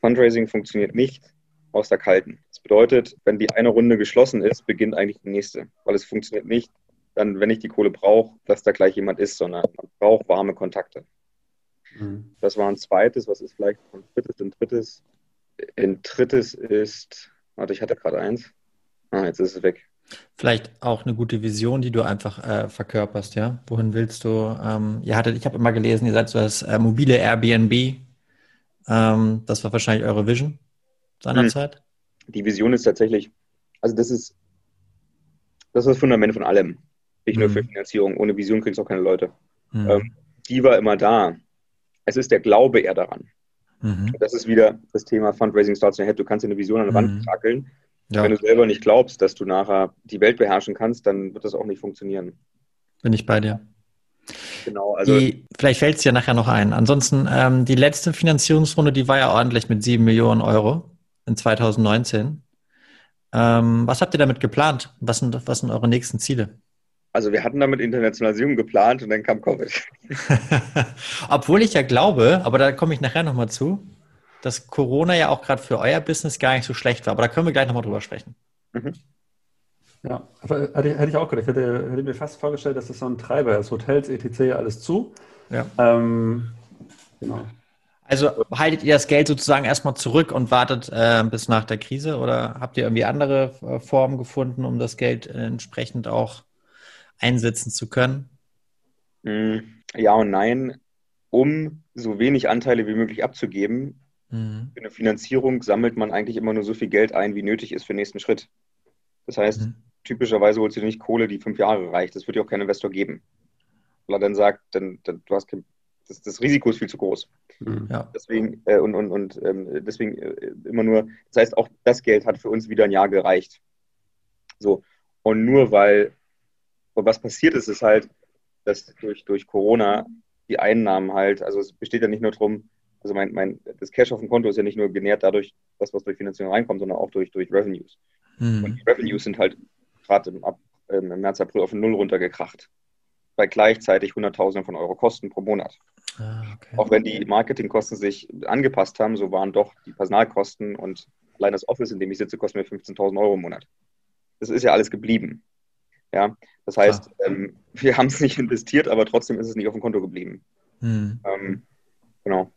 Fundraising funktioniert nicht aus der kalten. Das bedeutet, wenn die eine Runde geschlossen ist, beginnt eigentlich die nächste, weil es funktioniert nicht, dann, wenn ich die Kohle brauche, dass da gleich jemand ist, sondern man braucht warme Kontakte. Mhm. Das war ein zweites, was ist vielleicht ein drittes, ein drittes. Ein drittes ist, warte, ich hatte gerade eins. Ah, jetzt ist es weg. Vielleicht auch eine gute Vision, die du einfach äh, verkörperst, ja? Wohin willst du? Ähm, ihr hattet, ich habe immer gelesen, ihr seid so das äh, mobile Airbnb. Ähm, das war wahrscheinlich eure Vision seinerzeit. Hm. Die Vision ist tatsächlich, also das ist das ist das Fundament von allem. Nicht mhm. nur für mhm. Finanzierung. Ohne Vision kriegst du auch keine Leute. Mhm. Ähm, die war immer da. Es ist der Glaube eher daran. Mhm. Das ist wieder das Thema Fundraising starts in your head. Du kannst eine Vision an der Wand krackeln. Mhm. Ja. Wenn du selber nicht glaubst, dass du nachher die Welt beherrschen kannst, dann wird das auch nicht funktionieren. Bin ich bei dir. Genau, also. Die, vielleicht fällt es dir nachher noch ein. Ansonsten, ähm, die letzte Finanzierungsrunde, die war ja ordentlich mit 7 Millionen Euro in 2019. Ähm, was habt ihr damit geplant? Was sind, was sind eure nächsten Ziele? Also wir hatten damit Internationalisierung geplant und dann kam Covid. Obwohl ich ja glaube, aber da komme ich nachher nochmal zu, dass Corona ja auch gerade für euer Business gar nicht so schlecht war. Aber da können wir gleich nochmal drüber sprechen. Mhm. Ja, hätte, hätte ich auch gedacht. Ich hätte, hätte, mir fast vorgestellt, dass das so ein Treiber ist. Hotels, etc., alles zu. Ja. Ähm, genau. Also haltet ihr das Geld sozusagen erstmal zurück und wartet äh, bis nach der Krise oder habt ihr irgendwie andere äh, Formen gefunden, um das Geld äh, entsprechend auch einsetzen zu können? Mm, ja und nein. Um so wenig Anteile wie möglich abzugeben, mhm. für eine Finanzierung sammelt man eigentlich immer nur so viel Geld ein, wie nötig ist für den nächsten Schritt. Das heißt, mhm. typischerweise holst du nicht Kohle, die fünf Jahre reicht. Das wird dir auch kein Investor geben. Weil er dann sagt, dann, dann du hast kein das, das Risiko ist viel zu groß. Mhm. Ja. Deswegen, äh, und, und, und ähm, deswegen äh, immer nur, das heißt, auch das Geld hat für uns wieder ein Jahr gereicht. So. Und nur weil, und was passiert ist, ist halt, dass durch, durch Corona die Einnahmen halt, also es besteht ja nicht nur darum, also mein, mein, das Cash auf dem Konto ist ja nicht nur genährt dadurch, das, was durch Finanzierung reinkommt, sondern auch durch, durch Revenues. Mhm. Und die Revenues sind halt gerade im, ähm, im März, April auf Null runtergekracht bei gleichzeitig Hunderttausenden von Euro Kosten pro Monat. Ah, okay. Auch wenn die Marketingkosten sich angepasst haben, so waren doch die Personalkosten und allein das Office, in dem ich sitze, kostet mir 15.000 Euro im Monat. Das ist ja alles geblieben. Ja, das heißt, ähm, wir haben es nicht investiert, aber trotzdem ist es nicht auf dem Konto geblieben. Hm. Ähm, genau.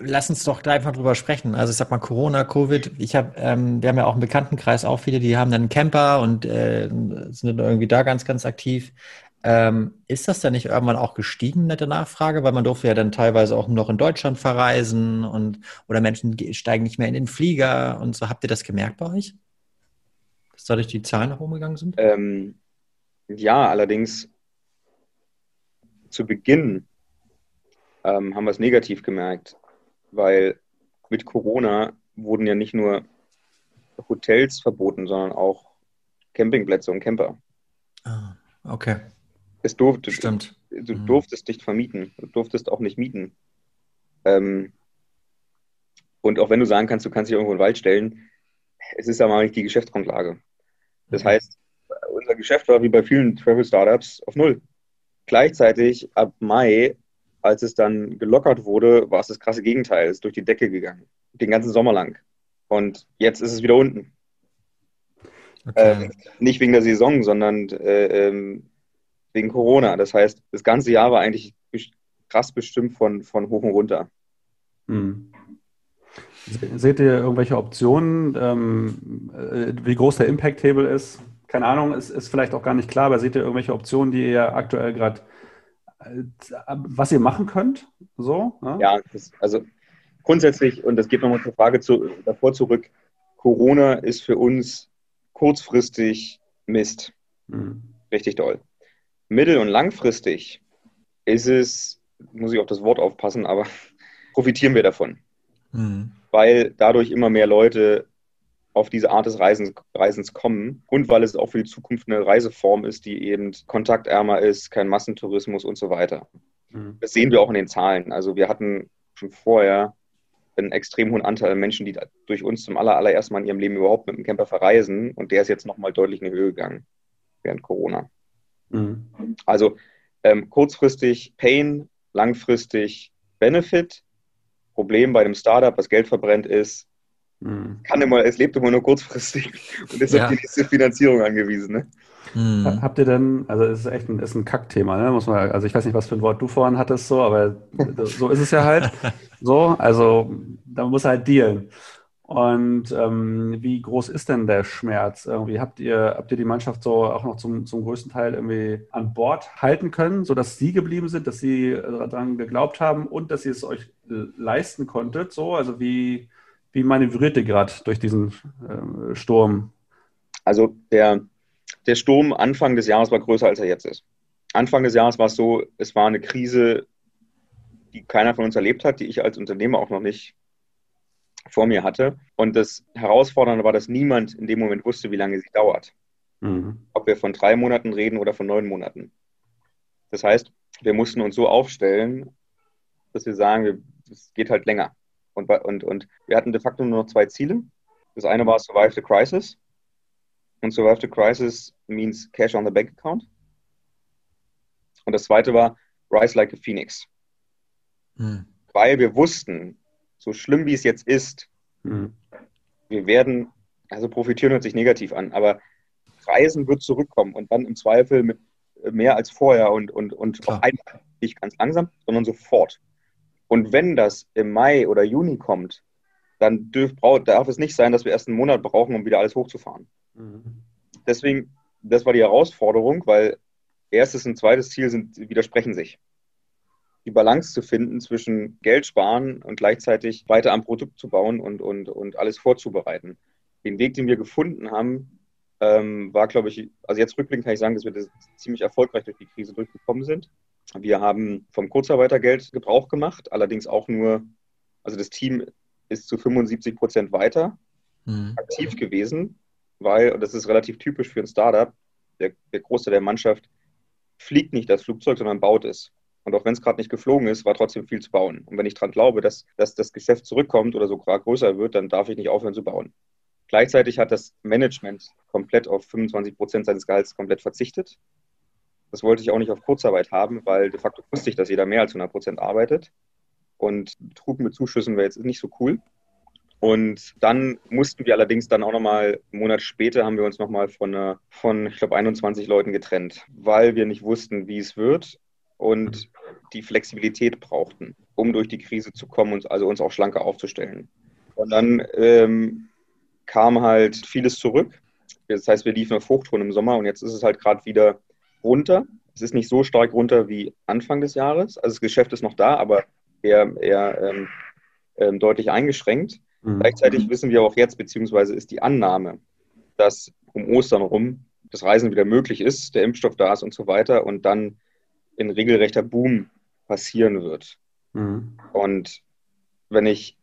Lass uns doch gleich mal drüber sprechen. Also ich sag mal Corona, Covid. Ich habe, ähm, wir haben ja auch im Bekanntenkreis auch viele, die haben dann einen Camper und äh, sind irgendwie da ganz, ganz aktiv. Ähm, ist das denn nicht irgendwann auch gestiegen, nette Nachfrage? Weil man durfte ja dann teilweise auch noch in Deutschland verreisen und oder Menschen steigen nicht mehr in den Flieger und so. Habt ihr das gemerkt bei euch? Dass dadurch die Zahlen nach oben gegangen sind? Ähm, ja, allerdings zu Beginn ähm, haben wir es negativ gemerkt, weil mit Corona wurden ja nicht nur Hotels verboten, sondern auch Campingplätze und Camper. Ah, okay. Es durfte, Stimmt. Du mhm. durftest nicht vermieten. Du durftest auch nicht mieten. Ähm, und auch wenn du sagen kannst, du kannst dich irgendwo in den Wald stellen, es ist aber nicht die Geschäftsgrundlage. Das mhm. heißt, unser Geschäft war wie bei vielen Travel-Startups auf Null. Gleichzeitig ab Mai, als es dann gelockert wurde, war es das krasse Gegenteil. Es ist durch die Decke gegangen. Den ganzen Sommer lang. Und jetzt ist es wieder unten. Okay. Ähm, nicht wegen der Saison, sondern äh, ähm, wegen Corona. Das heißt, das ganze Jahr war eigentlich krass bestimmt von, von hoch und runter. Hm. Seht ihr irgendwelche Optionen, ähm, äh, wie groß der Impact-Table ist? Keine Ahnung, ist, ist vielleicht auch gar nicht klar, aber seht ihr irgendwelche Optionen, die ihr aktuell gerade, äh, was ihr machen könnt? So, ne? Ja, das, also grundsätzlich, und das geht nochmal zur Frage zu, davor zurück, Corona ist für uns kurzfristig Mist. Mhm. Richtig doll mittel- und langfristig ist es, muss ich auf das Wort aufpassen, aber profitieren wir davon. Mhm. Weil dadurch immer mehr Leute auf diese Art des Reisens, Reisens kommen und weil es auch für die Zukunft eine Reiseform ist, die eben kontaktärmer ist, kein Massentourismus und so weiter. Mhm. Das sehen wir auch in den Zahlen. Also wir hatten schon vorher einen extrem hohen Anteil an Menschen, die durch uns zum aller, allerersten Mal in ihrem Leben überhaupt mit dem Camper verreisen und der ist jetzt nochmal deutlich in die Höhe gegangen während Corona. Mhm. Also ähm, kurzfristig Pain, langfristig Benefit. Problem bei dem Startup, was Geld verbrennt, ist, mhm. kann immer, es lebt immer nur kurzfristig und ist ja. auf die nächste Finanzierung angewiesen. Ne? Mhm. Habt ihr denn, also es ist echt ein, ist ein Kackthema, ne? Muss man, also ich weiß nicht, was für ein Wort du vorhin hattest, so, aber so ist es ja halt. so, also da muss halt dealen. Und ähm, wie groß ist denn der Schmerz? Irgendwie habt ihr, habt ihr die Mannschaft so auch noch zum, zum größten Teil irgendwie an Bord halten können, sodass sie geblieben sind, dass sie daran geglaubt haben und dass ihr es euch leisten konntet? So, also wie, wie manövriert ihr gerade durch diesen äh, Sturm? Also der, der Sturm Anfang des Jahres war größer, als er jetzt ist. Anfang des Jahres war es so, es war eine Krise, die keiner von uns erlebt hat, die ich als Unternehmer auch noch nicht vor mir hatte. Und das Herausfordernde war, dass niemand in dem Moment wusste, wie lange sie dauert. Mhm. Ob wir von drei Monaten reden oder von neun Monaten. Das heißt, wir mussten uns so aufstellen, dass wir sagen, es geht halt länger. Und, und, und wir hatten de facto nur noch zwei Ziele. Das eine war Survive the Crisis. Und Survive the Crisis means Cash on the Bank Account. Und das zweite war Rise like a Phoenix. Mhm. Weil wir wussten, so schlimm wie es jetzt ist, mhm. wir werden, also profitieren hört sich negativ an, aber Reisen wird zurückkommen und dann im Zweifel mit mehr als vorher und, und, und auf einmal nicht ganz langsam, sondern sofort. Und wenn das im Mai oder Juni kommt, dann dürf, darf es nicht sein, dass wir erst einen Monat brauchen, um wieder alles hochzufahren. Mhm. Deswegen, das war die Herausforderung, weil erstes und zweites Ziel sind, widersprechen sich die Balance zu finden zwischen Geld sparen und gleichzeitig weiter am Produkt zu bauen und, und, und alles vorzubereiten. Den Weg, den wir gefunden haben, ähm, war, glaube ich, also jetzt rückblickend kann ich sagen, dass wir das ziemlich erfolgreich durch die Krise durchgekommen sind. Wir haben vom Kurzarbeitergeld Gebrauch gemacht, allerdings auch nur, also das Team ist zu 75 Prozent weiter mhm. aktiv gewesen, weil, und das ist relativ typisch für ein Startup, der, der Großteil der Mannschaft fliegt nicht das Flugzeug, sondern baut es. Und auch wenn es gerade nicht geflogen ist, war trotzdem viel zu bauen. Und wenn ich daran glaube, dass, dass das Geschäft zurückkommt oder sogar größer wird, dann darf ich nicht aufhören zu bauen. Gleichzeitig hat das Management komplett auf 25 Prozent seines Gehalts komplett verzichtet. Das wollte ich auch nicht auf Kurzarbeit haben, weil de facto wusste ich, dass jeder mehr als 100 Prozent arbeitet. Und Betrug mit Zuschüssen wäre jetzt nicht so cool. Und dann mussten wir allerdings dann auch nochmal, einen Monat später haben wir uns nochmal von, von, ich glaube, 21 Leuten getrennt, weil wir nicht wussten, wie es wird und die Flexibilität brauchten, um durch die Krise zu kommen und also uns auch schlanker aufzustellen. Und dann ähm, kam halt vieles zurück. Das heißt, wir liefen auf Hochtouren im Sommer und jetzt ist es halt gerade wieder runter. Es ist nicht so stark runter wie Anfang des Jahres. Also das Geschäft ist noch da, aber eher, eher ähm, ähm, deutlich eingeschränkt. Mhm. Gleichzeitig wissen wir auch jetzt, beziehungsweise ist die Annahme, dass um Ostern rum das Reisen wieder möglich ist, der Impfstoff da ist und so weiter und dann ein regelrechter Boom passieren wird. Mhm. Und wenn ich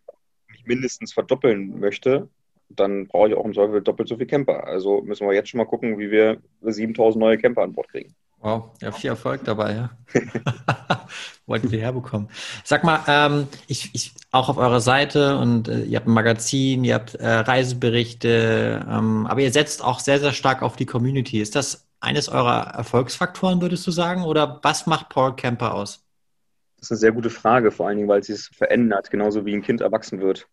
mich mindestens verdoppeln möchte, dann brauche ich auch im Zweifel doppelt so viel Camper. Also müssen wir jetzt schon mal gucken, wie wir 7000 neue Camper an Bord kriegen. Wow, ja, viel Erfolg dabei, ja. Wollten wir herbekommen. Sag mal, ähm, ich, ich, auch auf eurer Seite und äh, ihr habt ein Magazin, ihr habt äh, Reiseberichte, ähm, aber ihr setzt auch sehr, sehr stark auf die Community. Ist das eines eurer Erfolgsfaktoren, würdest du sagen? Oder was macht Paul Camper aus? Das ist eine sehr gute Frage, vor allen Dingen, weil es sich verändert, genauso wie ein Kind erwachsen wird.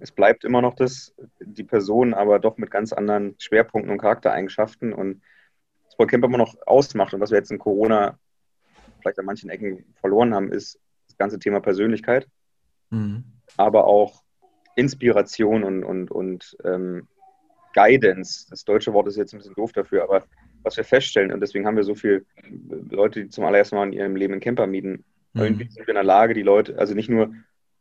Es bleibt immer noch das, die Person, aber doch mit ganz anderen Schwerpunkten und Charaktereigenschaften. Und was Paul Camper immer noch ausmacht und was wir jetzt in Corona vielleicht an manchen Ecken verloren haben, ist das ganze Thema Persönlichkeit, mhm. aber auch Inspiration und, und, und ähm, Guidance. Das deutsche Wort ist jetzt ein bisschen doof dafür, aber was wir feststellen, und deswegen haben wir so viele Leute, die zum allerersten Mal in ihrem Leben einen Camper mieten. Mhm. Irgendwie sind wir in der Lage, die Leute, also nicht nur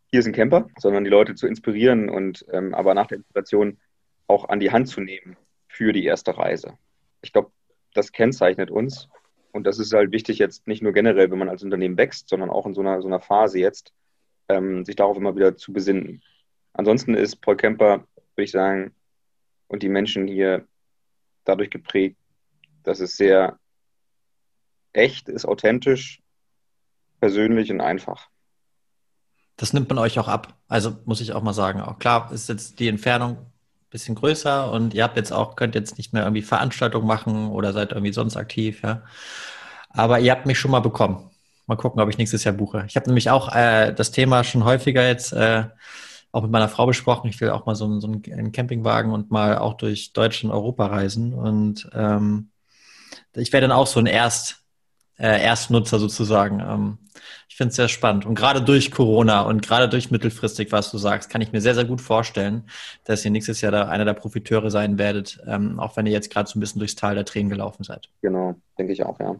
hier ist ein Camper, sondern die Leute zu inspirieren und ähm, aber nach der Inspiration auch an die Hand zu nehmen für die erste Reise. Ich glaube, das kennzeichnet uns. Und das ist halt wichtig jetzt nicht nur generell, wenn man als Unternehmen wächst, sondern auch in so einer, so einer Phase jetzt, ähm, sich darauf immer wieder zu besinnen. Ansonsten ist Paul Camper, würde ich sagen, und die Menschen hier dadurch geprägt, dass es sehr echt ist, authentisch, persönlich und einfach. Das nimmt man euch auch ab. Also muss ich auch mal sagen. Auch klar ist jetzt die Entfernung ein bisschen größer und ihr habt jetzt auch, könnt jetzt nicht mehr irgendwie Veranstaltungen machen oder seid irgendwie sonst aktiv, ja. Aber ihr habt mich schon mal bekommen. Mal gucken, ob ich nächstes Jahr buche. Ich habe nämlich auch äh, das Thema schon häufiger jetzt äh, auch mit meiner Frau besprochen. Ich will auch mal so, so einen Campingwagen und mal auch durch Deutschland und Europa reisen. Und ähm, ich wäre dann auch so ein Erst, äh, Erstnutzer sozusagen. Ähm, ich finde es sehr spannend. Und gerade durch Corona und gerade durch mittelfristig, was du sagst, kann ich mir sehr, sehr gut vorstellen, dass ihr nächstes Jahr da einer der Profiteure sein werdet, ähm, auch wenn ihr jetzt gerade so ein bisschen durchs Tal der Tränen gelaufen seid. Genau, denke ich auch, ja.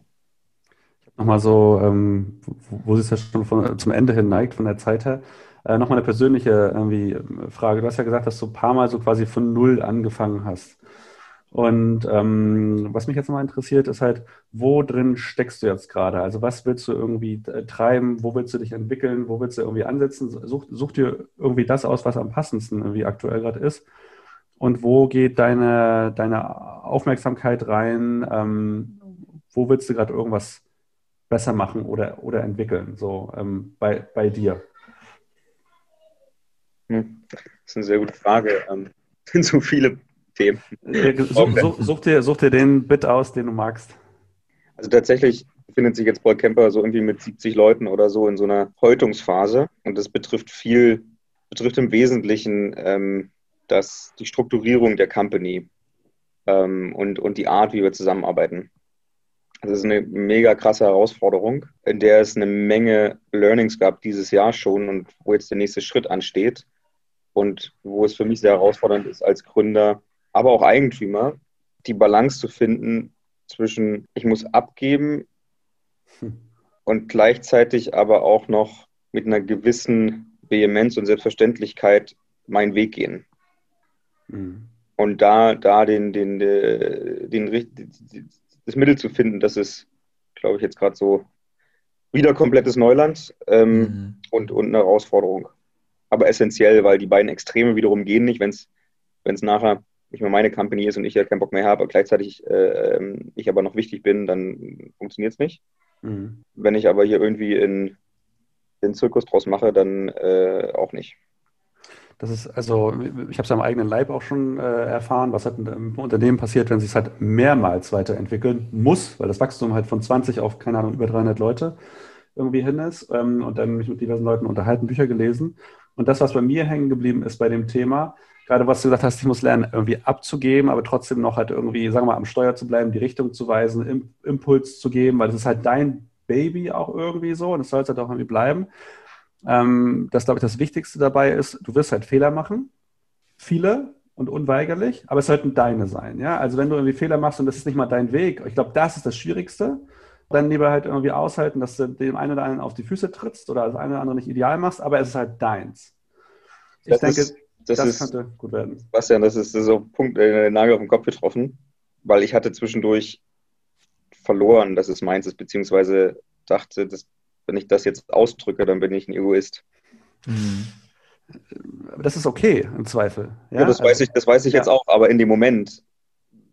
Nochmal so, ähm, wo, wo es ja schon von, zum Ende hin neigt von der Zeit her, äh, nochmal eine persönliche irgendwie Frage. Du hast ja gesagt, dass du ein paar Mal so quasi von Null angefangen hast. Und ähm, was mich jetzt nochmal interessiert, ist halt, wo drin steckst du jetzt gerade? Also was willst du irgendwie äh, treiben? Wo willst du dich entwickeln? Wo willst du irgendwie ansetzen? Such, such dir irgendwie das aus, was am passendsten irgendwie aktuell gerade ist. Und wo geht deine, deine Aufmerksamkeit rein? Ähm, wo willst du gerade irgendwas besser machen oder, oder entwickeln, so ähm, bei, bei dir? Hm. Das ist eine sehr gute Frage. Ähm, sind so viele Themen. Such, such, such, dir, such dir den Bit aus, den du magst. Also tatsächlich befindet sich jetzt Paul Kemper so irgendwie mit 70 Leuten oder so in so einer Häutungsphase. Und das betrifft viel, betrifft im Wesentlichen ähm, das, die Strukturierung der Company ähm, und, und die Art, wie wir zusammenarbeiten. Das ist eine mega krasse Herausforderung, in der es eine Menge Learnings gab dieses Jahr schon und wo jetzt der nächste Schritt ansteht und wo es für mich sehr herausfordernd ist als Gründer, aber auch Eigentümer, die Balance zu finden zwischen, ich muss abgeben hm. und gleichzeitig aber auch noch mit einer gewissen Vehemenz und Selbstverständlichkeit meinen Weg gehen. Mhm. Und da, da den, den, den, den, das Mittel zu finden, das ist, glaube ich, jetzt gerade so wieder komplettes Neuland ähm, mhm. und, und eine Herausforderung. Aber essentiell, weil die beiden Extreme wiederum gehen nicht, wenn es nachher nicht mehr meine Company ist und ich ja keinen Bock mehr habe, gleichzeitig äh, ähm, ich aber noch wichtig bin, dann funktioniert es nicht. Mhm. Wenn ich aber hier irgendwie in den Zirkus draus mache, dann äh, auch nicht. Das ist also, ich habe es am eigenen Leib auch schon äh, erfahren, was halt im Unternehmen passiert, wenn sich es halt mehrmals weiterentwickeln muss, weil das Wachstum halt von 20 auf, keine Ahnung, über 300 Leute irgendwie hin ist ähm, und dann mich mit diversen Leuten unterhalten, Bücher gelesen. Und das, was bei mir hängen geblieben ist bei dem Thema, gerade was du gesagt hast, ich muss lernen, irgendwie abzugeben, aber trotzdem noch halt irgendwie, sagen wir mal, am Steuer zu bleiben, die Richtung zu weisen, Impuls zu geben, weil das ist halt dein Baby auch irgendwie so und das soll es halt auch irgendwie bleiben. Ähm, das, glaube ich, das Wichtigste dabei ist, du wirst halt Fehler machen. Viele und unweigerlich, aber es sollten deine sein. Ja? Also wenn du irgendwie Fehler machst und das ist nicht mal dein Weg, ich glaube, das ist das Schwierigste, dann lieber halt irgendwie aushalten, dass du dem einen oder anderen auf die Füße trittst oder das eine oder andere nicht ideal machst, aber es ist halt deins. Ich das denke, ist, das, das ist, könnte gut werden. Bastian, das ist so ein Punkt, äh, den Nagel auf den Kopf getroffen, weil ich hatte zwischendurch verloren, dass es meins ist, beziehungsweise dachte, dass wenn ich das jetzt ausdrücke, dann bin ich ein Egoist. Mhm. Aber das ist okay, im Zweifel. Ja, ja das, also, weiß ich, das weiß ich ja. jetzt auch, aber in dem Moment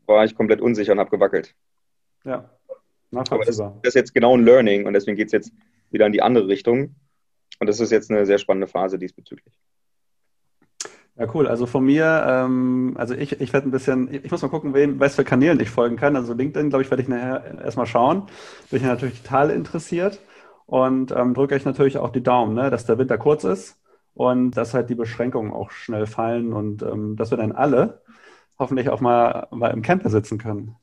war ich komplett unsicher und habe gewackelt. Ja, aber das, das, ist jetzt genau ein Learning und deswegen geht es jetzt wieder in die andere Richtung. Und das ist jetzt eine sehr spannende Phase diesbezüglich. Ja, cool. Also von mir, ähm, also ich, ich werde ein bisschen, ich muss mal gucken, wen, was für Kanälen ich folgen kann. Also LinkedIn, glaube ich, werde ich nachher erstmal schauen. Bin ich natürlich total interessiert und ähm, drücke euch natürlich auch die Daumen, ne, dass der Winter kurz ist und dass halt die Beschränkungen auch schnell fallen und ähm, dass wir dann alle hoffentlich auch mal, mal im Camper sitzen können.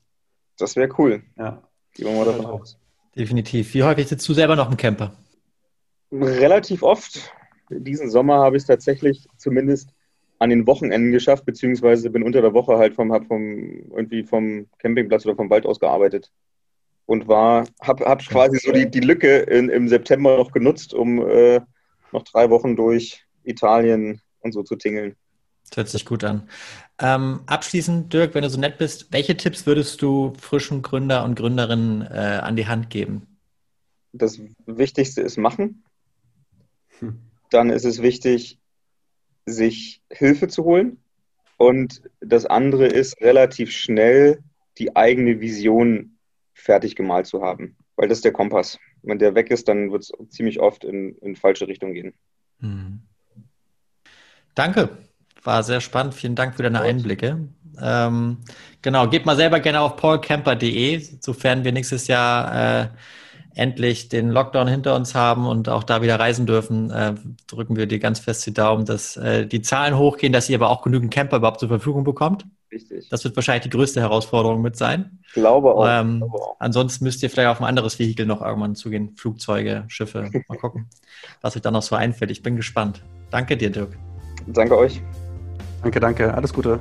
Das wäre cool. Ja. Gehen wir mal davon aus. Definitiv. Wie häufig sitzt du selber noch im Camper? Relativ oft. Diesen Sommer habe ich es tatsächlich zumindest an den Wochenenden geschafft, beziehungsweise bin unter der Woche halt vom, hab vom, irgendwie vom Campingplatz oder vom Wald aus gearbeitet und war, habe hab quasi so die, die Lücke in, im September noch genutzt, um äh, noch drei Wochen durch Italien und so zu tingeln. Das hört sich gut an. Ähm, abschließend, Dirk, wenn du so nett bist, welche Tipps würdest du frischen Gründer und Gründerinnen äh, an die Hand geben? Das Wichtigste ist machen. Hm. Dann ist es wichtig, sich Hilfe zu holen. Und das andere ist, relativ schnell die eigene Vision fertig gemalt zu haben. Weil das ist der Kompass. Wenn der weg ist, dann wird es ziemlich oft in, in falsche Richtung gehen. Mhm. Danke. War sehr spannend. Vielen Dank für deine Einblicke. Ähm, genau, geht mal selber gerne auf paulcamper.de, sofern wir nächstes Jahr äh, endlich den Lockdown hinter uns haben und auch da wieder reisen dürfen, äh, drücken wir dir ganz fest die Daumen, dass äh, die Zahlen hochgehen, dass ihr aber auch genügend Camper überhaupt zur Verfügung bekommt. Richtig. Das wird wahrscheinlich die größte Herausforderung mit sein. Ich glaube auch. Ähm, glaube auch. Ansonsten müsst ihr vielleicht auf ein anderes Vehikel noch irgendwann zugehen. Flugzeuge, Schiffe. Mal gucken, was euch dann noch so einfällt. Ich bin gespannt. Danke dir, Dirk. Danke euch. Danke, danke. Alles Gute.